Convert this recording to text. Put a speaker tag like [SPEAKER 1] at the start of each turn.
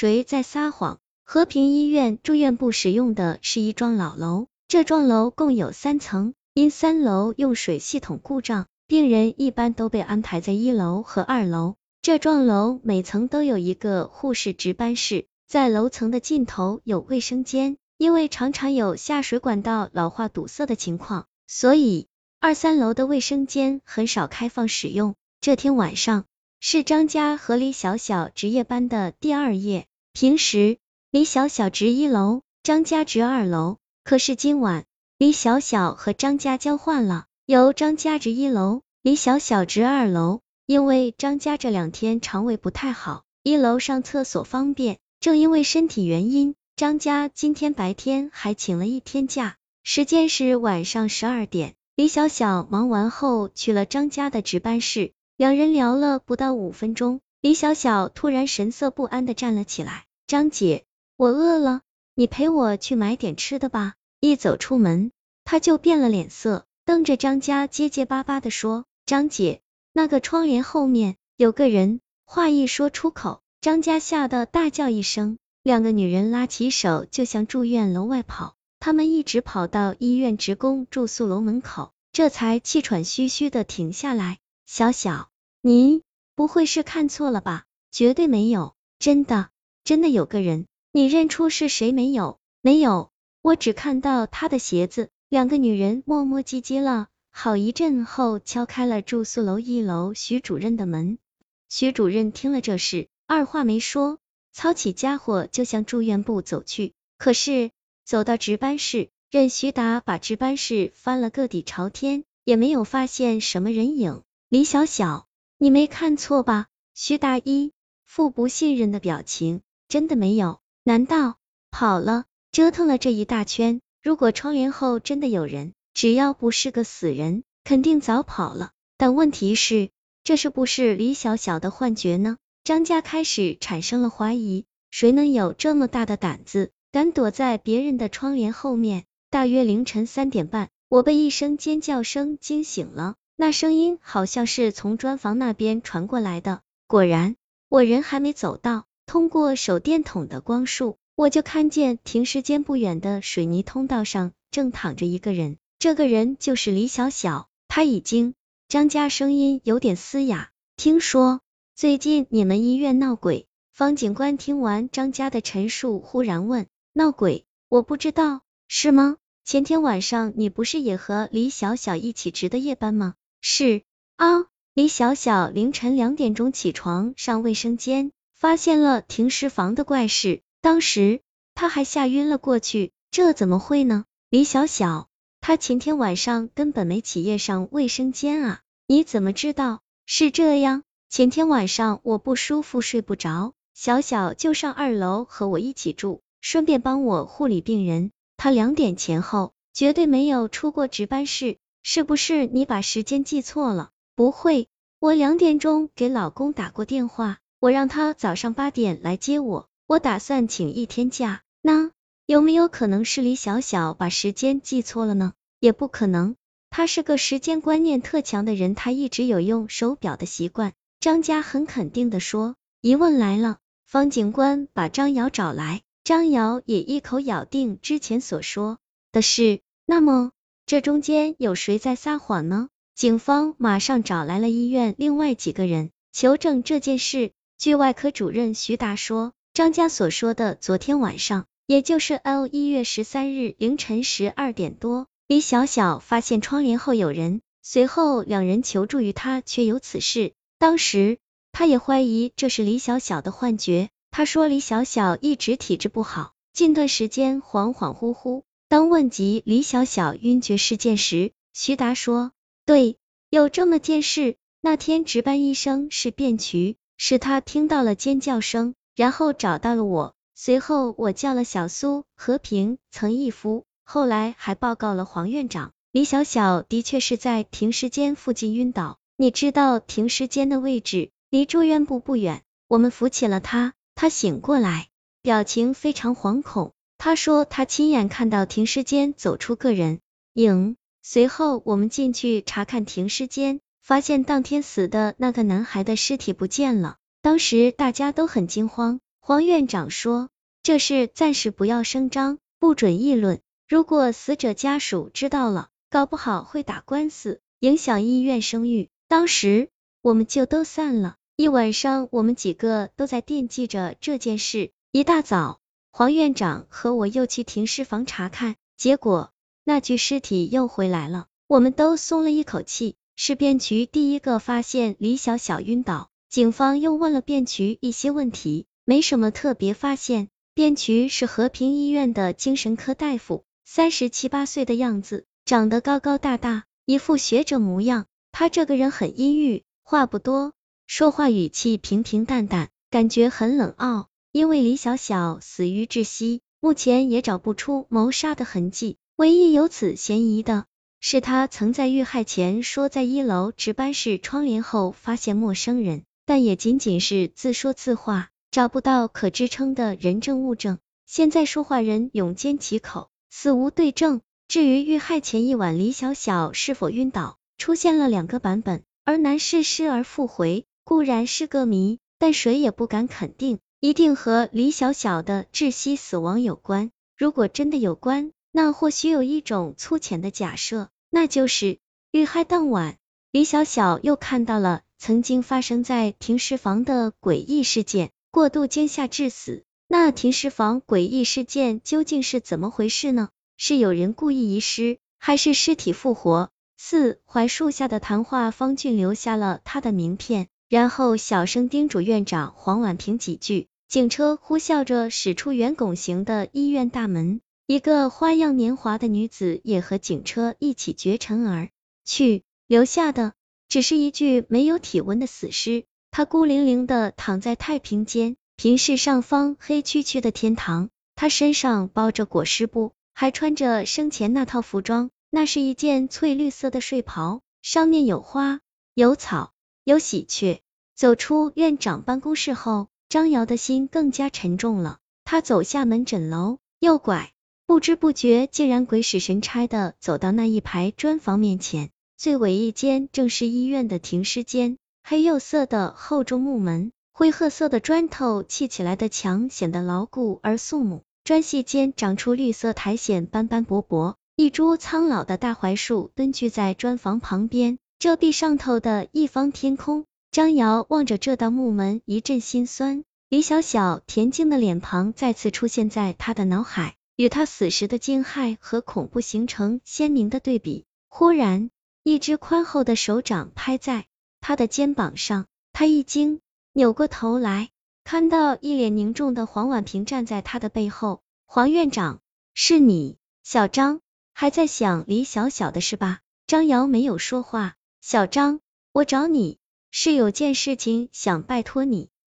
[SPEAKER 1] 谁在撒谎？和平医院住院部使用的是一幢老楼，这幢楼共有三层，因三楼用水系统故障，病人一般都被安排在一楼和二楼。这幢楼每层都有一个护士值班室，在楼层的尽头有卫生间，因为常常有下水管道老化堵塞的情况，所以二三楼的卫生间很少开放使用。这天晚上是张家和李小小值夜班的第二夜，平时。李小小值一楼，张家值二楼。可是今晚，李小小和张家交换了，由张家值一楼，李小小值二楼。因为张家这两天肠胃不太好，一楼上厕所方便。正因为身体原因，张家今天白天还请了一天假。时间是晚上十二点，李小小忙完后去了张家的值班室，两人聊了不到五分钟，李小小突然神色不安的站了起来，张姐。我饿了，你陪我去买点吃的吧。一走出门，他就变了脸色，瞪着张家，结结巴巴的说：“张姐，那个窗帘后面有个人。”话一说出口，张家吓得大叫一声，两个女人拉起手就向住院楼外跑。他们一直跑到医院职工住宿楼门口，这才气喘吁吁的停下来。小小，您不会是看错了吧？绝对没有，真的，真的有个人。你认出是谁没有？没有，我只看到他的鞋子。两个女人磨磨唧唧了好一阵后，敲开了住宿楼一楼徐主任的门。徐主任听了这事，二话没说，操起家伙就向住院部走去。可是走到值班室，任徐达把值班室翻了个底朝天，也没有发现什么人影。李小小，你没看错吧？徐达一副不信任的表情，真的没有。难道跑了？折腾了这一大圈，如果窗帘后真的有人，只要不是个死人，肯定早跑了。但问题是，这是不是李小小的幻觉呢？张家开始产生了怀疑，谁能有这么大的胆子，敢躲在别人的窗帘后面？大约凌晨三点半，我被一声尖叫声惊醒了，那声音好像是从砖房那边传过来的。果然，我人还没走到。通过手电筒的光束，我就看见停尸间不远的水泥通道上正躺着一个人，这个人就是李小小。他已经，张家声音有点嘶哑。听说最近你们医院闹鬼。方警官听完张家的陈述，忽然问：闹鬼？我不知道，是吗？前天晚上你不是也和李小小一起值的夜班吗？是啊，李小小凌晨两点钟起床上卫生间。发现了停尸房的怪事，当时他还吓晕了过去。这怎么会呢？李小小，他前天晚上根本没起夜上卫生间啊！你怎么知道？是这样，前天晚上我不舒服睡不着，小小就上二楼和我一起住，顺便帮我护理病人。他两点前后绝对没有出过值班室，是不是你把时间记错了？不会，我两点钟给老公打过电话。我让他早上八点来接我，我打算请一天假。那有没有可能是李小小把时间记错了呢？也不可能，他是个时间观念特强的人，他一直有用手表的习惯。张家很肯定的说。疑问来了，方警官把张瑶找来，张瑶也一口咬定之前所说的事。那么这中间有谁在撒谎呢？警方马上找来了医院另外几个人求证这件事。据外科主任徐达说，张家所说的昨天晚上，也就是 L 一月十三日凌晨十二点多，李小小发现窗帘后有人，随后两人求助于他，却有此事。当时他也怀疑这是李小小的幻觉。他说李小小一直体质不好，近段时间恍恍惚惚。当问及李小小晕厥事件时，徐达说，对，有这么件事。那天值班医生是卞渠。是他听到了尖叫声，然后找到了我，随后我叫了小苏、和平、曾义夫，后来还报告了黄院长。李小小的确是在停尸间附近晕倒，你知道停尸间的位置离住院部不远，我们扶起了他，他醒过来，表情非常惶恐。他说他亲眼看到停尸间走出个人影，随后我们进去查看停尸间。发现当天死的那个男孩的尸体不见了，当时大家都很惊慌，黄院长说，这事暂时不要声张，不准议论。如果死者家属知道了，搞不好会打官司，影响医院声誉。当时我们就都散了。一晚上，我们几个都在惦记着这件事。一大早，黄院长和我又去停尸房查看，结果那具尸体又回来了，我们都松了一口气。是卞渠第一个发现李小小晕倒，警方又问了卞渠一些问题，没什么特别发现。卞渠是和平医院的精神科大夫，三十七八岁的样子，长得高高大大，一副学者模样。他这个人很阴郁，话不多，说话语气平平淡淡，感觉很冷傲。因为李小小死于窒息，目前也找不出谋杀的痕迹，唯一有此嫌疑的。是他曾在遇害前说在一楼值班室窗帘后发现陌生人，但也仅仅是自说自话，找不到可支撑的人证物证。现在说话人永坚其口，死无对证。至于遇害前一晚李小小是否晕倒，出现了两个版本，而男士失而复回固然是个谜，但谁也不敢肯定一定和李小小的窒息死亡有关。如果真的有关，那或许有一种粗浅的假设，那就是遇害当晚，李小小又看到了曾经发生在停尸房的诡异事件，过度惊吓致死。那停尸房诡异事件究竟是怎么回事呢？是有人故意遗失，还是尸体复活？四槐树下的谈话，方俊留下了他的名片，然后小声叮嘱院长黄婉平几句。警车呼啸着驶出圆拱形的医院大门。一个花样年华的女子也和警车一起绝尘而去，留下的只是一具没有体温的死尸。她孤零零的躺在太平间，平视上方黑黢黢的天堂。她身上包着裹尸布，还穿着生前那套服装，那是一件翠绿色的睡袍，上面有花、有草、有喜鹊。走出院长办公室后，张瑶的心更加沉重了。她走下门诊楼，右拐。不知不觉，竟然鬼使神差的走到那一排砖房面前。最尾一间正是医院的停尸间，黑釉色的厚重木门，灰褐色的砖头砌起来的墙显得牢固而肃穆。砖隙间长出绿色苔藓，斑斑驳驳。一株苍老的大槐树蹲踞在砖房旁边，遮蔽上头的一方天空。张瑶望着这道木门，一阵心酸。李小小恬静的脸庞再次出现在他的脑海。与他死时的惊骇和恐怖形成鲜明的对比。忽然，一只宽厚的手掌拍在他的肩膀上，他一惊，扭过头来，看到一脸凝重的黄婉平站在他的背后。黄院长，是你？小张还在想李小小的事吧？张瑶没有说话。小张，我找你是有件事情想拜托你。